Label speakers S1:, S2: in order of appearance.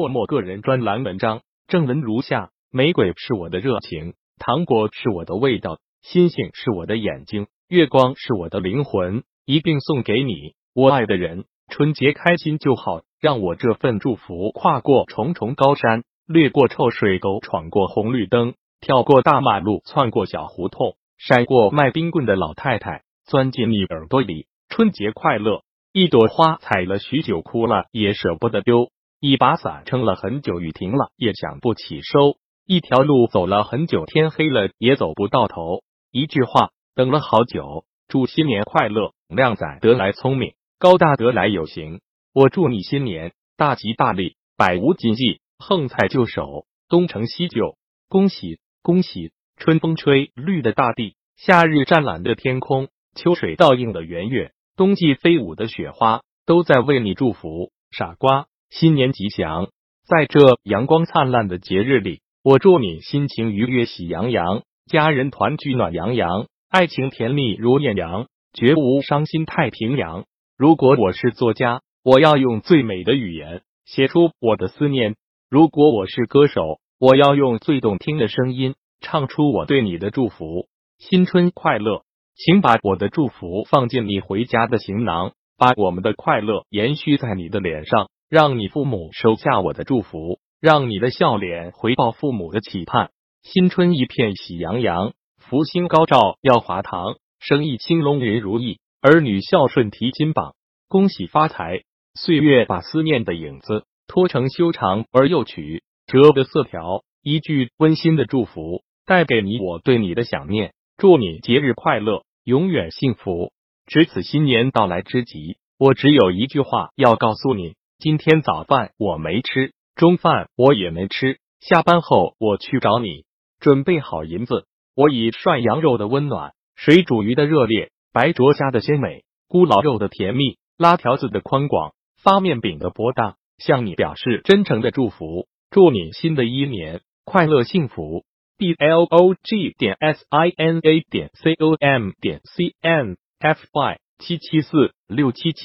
S1: 默默个人专栏文章，正文如下：玫瑰是我的热情，糖果是我的味道，星星是我的眼睛，月光是我的灵魂，一并送给你，我爱的人。春节开心就好，让我这份祝福跨过重重高山，掠过臭水沟，闯过红绿灯，跳过大马路，窜过小胡同，闪过卖冰棍的老太太，钻进你耳朵里。春节快乐！一朵花采了许久，枯了也舍不得丢。一把伞撑了很久，雨停了也想不起收；一条路走了很久，天黑了也走不到头。一句话等了好久，祝新年快乐，靓仔得来聪明，高大得来有型。我祝你新年大吉大利，百无禁忌，横财就手，东成西就。恭喜恭喜！春风吹绿的大地，夏日湛蓝的天空，秋水倒映的圆月，冬季飞舞的雪花，都在为你祝福，傻瓜。新年吉祥！在这阳光灿烂的节日里，我祝你心情愉悦、喜洋洋，家人团聚暖洋洋，爱情甜蜜如艳阳，绝无伤心太平洋。如果我是作家，我要用最美的语言写出我的思念；如果我是歌手，我要用最动听的声音唱出我对你的祝福。新春快乐！请把我的祝福放进你回家的行囊，把我们的快乐延续在你的脸上。让你父母收下我的祝福，让你的笑脸回报父母的期盼。新春一片喜洋洋，福星高照耀华堂，生意兴隆人如意，儿女孝顺提金榜，恭喜发财。岁月把思念的影子拖成修长而又曲折的色条，一句温馨的祝福带给你我对你的想念。祝你节日快乐，永远幸福。值此新年到来之际，我只有一句话要告诉你。今天早饭我没吃，中饭我也没吃。下班后我去找你，准备好银子。我以涮羊肉的温暖，水煮鱼的热烈，白灼虾的鲜美，咕老肉的甜蜜，拉条子的宽广，发面饼的博大，向你表示真诚的祝福。祝你新的一年快乐幸福。b l o g 点 s i n a 点 c o m 点 c n f y 七七四六七七。